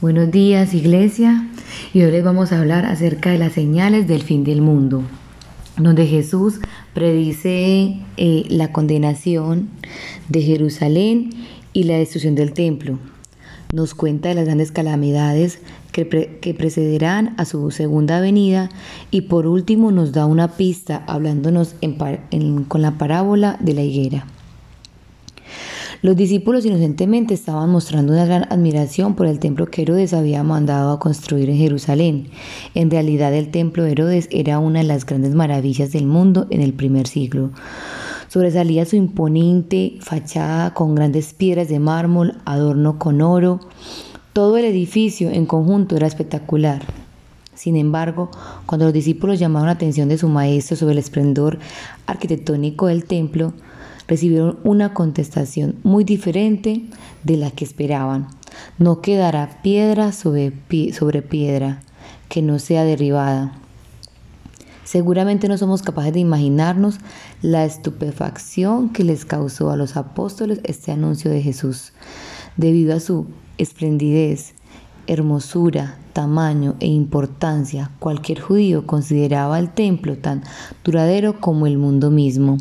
Buenos días Iglesia y hoy les vamos a hablar acerca de las señales del fin del mundo, donde Jesús predice eh, la condenación de Jerusalén y la destrucción del templo. Nos cuenta de las grandes calamidades que, que precederán a su segunda venida y por último nos da una pista hablándonos con la parábola de la higuera. Los discípulos inocentemente estaban mostrando una gran admiración por el templo que Herodes había mandado a construir en Jerusalén. En realidad el templo de Herodes era una de las grandes maravillas del mundo en el primer siglo. Sobresalía su imponente fachada con grandes piedras de mármol, adorno con oro. Todo el edificio en conjunto era espectacular. Sin embargo, cuando los discípulos llamaron la atención de su maestro sobre el esplendor arquitectónico del templo, recibieron una contestación muy diferente de la que esperaban. No quedará piedra sobre, piedra que no sea derribada. Seguramente no somos capaces de imaginarnos la estupefacción que les causó a los apóstoles este anuncio de Jesús, debido a su esplendidez, hermosura, tamaño e importancia. Cualquier judío consideraba el templo tan duradero como el mundo mismo.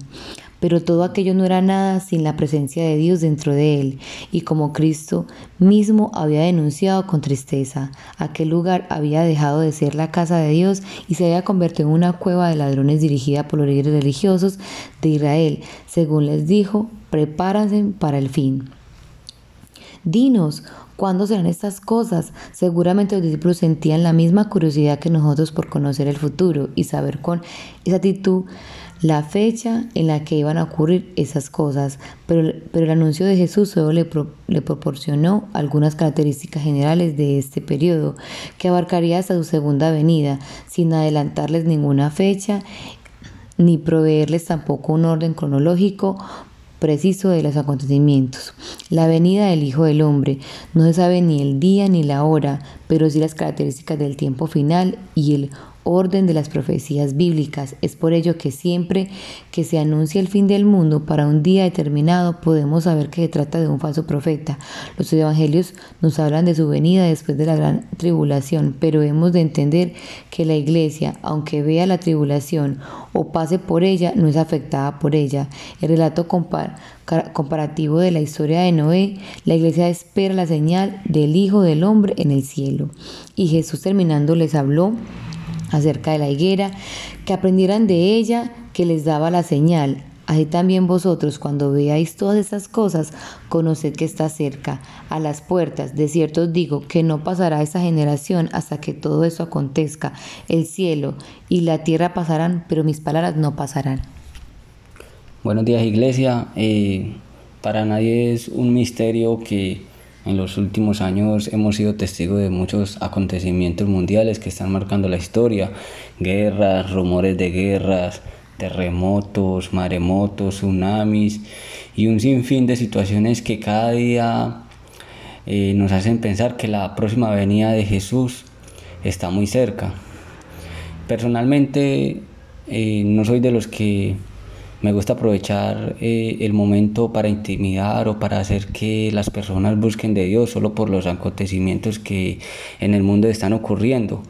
Pero todo aquello no era nada sin la presencia de Dios dentro de él, y como Cristo mismo había denunciado con tristeza, aquel lugar había dejado de ser la casa de Dios y se había convertido en una cueva de ladrones dirigida por los líderes religiosos de Israel. Según les dijo, prepárense para el fin. Dinos, ¿cuándo serán estas cosas? Seguramente los discípulos sentían la misma curiosidad que nosotros por conocer el futuro y saber con exactitud la fecha en la que iban a ocurrir esas cosas, pero, pero el anuncio de Jesús solo le, le, proporcionó algunas características generales de este periodo, que abarcaría hasta su segunda venida, sin adelantarles ninguna fecha ni proveerles tampoco un orden cronológico preciso de los acontecimientos. La venida del Hijo del Hombre no se sabe ni el día ni la hora, pero sí las características del tiempo final y el orden de las profecías bíblicas. Es por ello que siempre que se anuncia el fin del mundo para un día determinado podemos saber que se trata de un falso profeta. Los evangelios nos hablan de su venida después de la gran tribulación, pero hemos de entender que la iglesia, aunque vea la tribulación o pase por ella, no es afectada por ella. El relato comparativo de la historia de Noé, la iglesia espera la señal del Hijo del Hombre en el cielo. Y Jesús terminando les habló acerca de la higuera, que aprendieran de ella que les daba la señal. Así también vosotros, cuando veáis todas estas cosas, conoced que está cerca, a las puertas. De cierto os digo que no pasará esta generación hasta que todo eso acontezca. El cielo y la tierra pasarán, pero mis palabras no pasarán. Buenos días, iglesia. Eh, para nadie es un misterio que en los últimos años hemos sido testigos de muchos acontecimientos mundiales que están marcando la historia, guerras, rumores de guerras, terremotos, maremotos, tsunamis y un sinfín de situaciones que cada día eh, nos hacen pensar que la próxima venida de Jesús está muy cerca. Personalmente eh, no soy de los que me gusta aprovechar eh, el momento para intimidar o para hacer que las personas busquen de Dios solo por los acontecimientos que en el mundo están ocurriendo,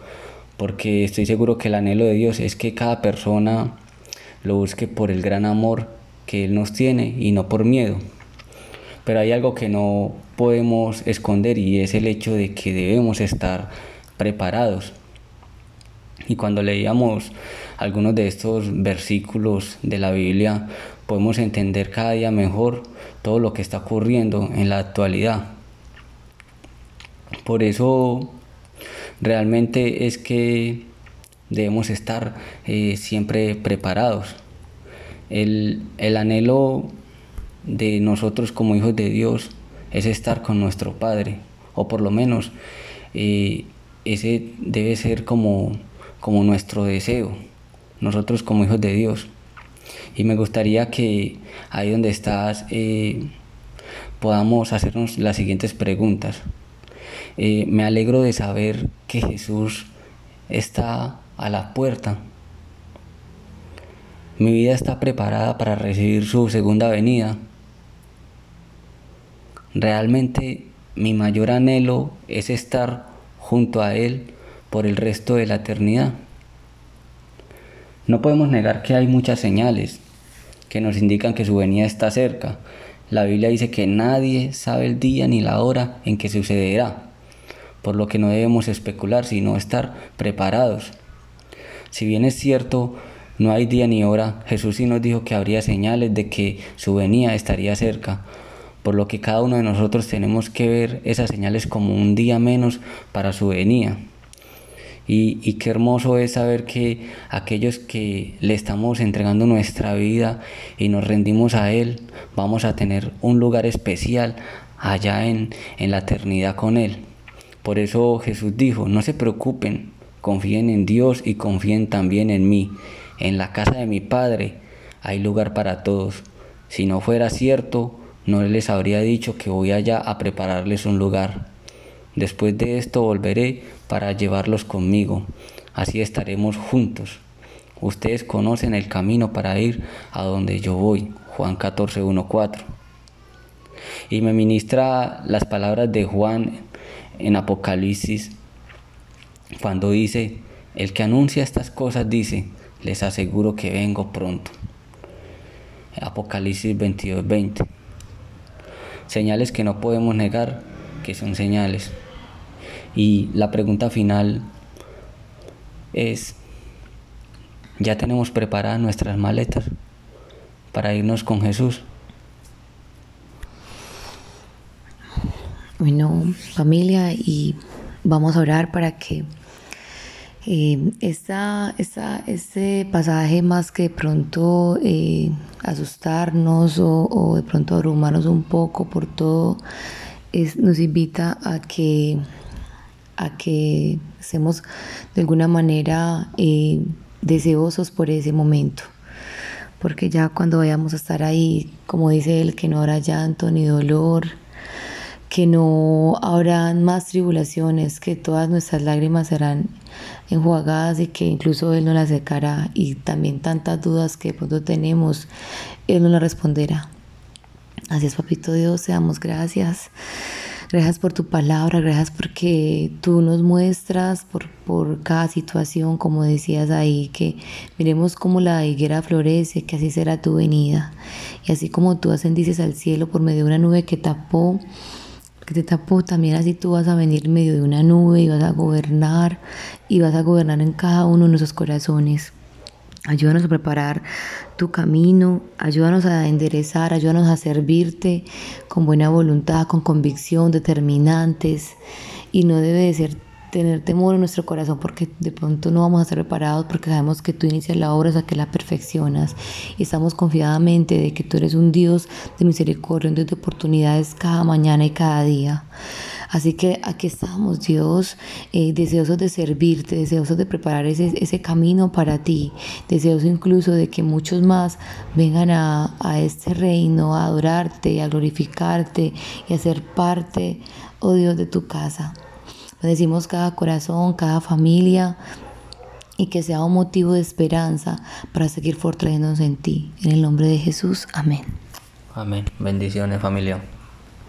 porque estoy seguro que el anhelo de Dios es que cada persona lo busque por el gran amor que Él nos tiene y no por miedo. Pero hay algo que no podemos esconder y es el hecho de que debemos estar preparados. Y cuando leíamos algunos de estos versículos de la Biblia, podemos entender cada día mejor todo lo que está ocurriendo en la actualidad. Por eso realmente es que debemos estar eh, siempre preparados. El, anhelo de nosotros como hijos de Dios es estar con nuestro Padre, o por lo menos eh, ese debe ser como como nuestro deseo, nosotros como hijos de Dios. Y me gustaría que ahí donde estás eh, podamos hacernos las siguientes preguntas. Eh, me alegro de saber que Jesús está a la puerta. Mi vida está preparada para recibir su segunda venida. Realmente mi mayor anhelo es estar junto a Él por el resto de la eternidad. No podemos negar que hay muchas señales que nos indican que su venida está cerca. La Biblia dice que nadie sabe el día ni la hora en que sucederá, por lo que no debemos especular, sino estar preparados. Si bien es cierto, no hay día ni hora, Jesús sí nos dijo que habría señales de que su venida estaría cerca, por lo que cada uno de nosotros tenemos que ver esas señales como un día menos para su venida. Y, qué hermoso es saber que aquellos que le estamos entregando nuestra vida y nos rendimos a Él, vamos a tener un lugar especial allá en, en la eternidad con Él. Por eso Jesús dijo, no se preocupen, confíen en Dios y confíen también en mí. En la casa de mi Padre hay lugar para todos. Si no fuera cierto, no les habría dicho que voy allá a prepararles un lugar. Después de esto volveré para llevarlos conmigo. Así estaremos juntos. Ustedes conocen el camino para ir a donde yo voy. Juan 14, 1, 4. Y me ministra las palabras de Juan en Apocalipsis cuando dice, el que anuncia estas cosas dice, les aseguro que vengo pronto. Apocalipsis 22, 20. Señales que no podemos negar que son señales. Y la pregunta final es, ¿ya tenemos preparadas nuestras maletas para irnos con Jesús? Bueno, familia, y vamos a orar para que eh, esta, este pasaje más que de pronto eh, asustarnos o, de pronto abrumarnos un poco por todo, nos invita a que a que estemos de alguna manera eh, deseosos por ese momento. Porque ya cuando vayamos a estar ahí, como dice él, que no habrá llanto ni dolor, que no habrá más tribulaciones, que todas nuestras lágrimas serán enjuagadas y que incluso Él no las secará y también tantas dudas que de pronto tenemos, Él no las responderá. Así es, Papito Dios, seamos gracias. Gracias por tu palabra, gracias porque tú nos muestras por, por cada situación, como decías ahí, que miremos cómo la higuera florece, que así será tu venida. Y así como tú ascendiste al cielo por medio de una nube que tapó, que te tapó, también así tú vas a venir en medio de una nube y vas a gobernar y vas a gobernar en cada uno de nuestros corazones. Ayúdanos a preparar tu camino, ayúdanos a enderezar, ayúdanos a servirte con buena voluntad, con convicción, determinantes. Y no debe de ser tener temor en nuestro corazón porque de pronto no vamos a estar preparados porque sabemos que tú inicias la obra, o sea, que la perfeccionas. Y estamos confiadamente de que tú eres un Dios de misericordia, un Dios de oportunidades cada mañana y cada día. Así que aquí estamos, Dios, eh, deseosos de servirte, deseosos de preparar ese, ese, camino para ti, deseosos incluso de que muchos más vengan a, a este reino, a adorarte, a glorificarte y a ser parte, oh Dios, de tu casa. Bendecimos cada corazón, cada familia y que sea un motivo de esperanza para seguir fortaleciéndonos en ti. En el nombre de Jesús, amén. Amén. Bendiciones familia.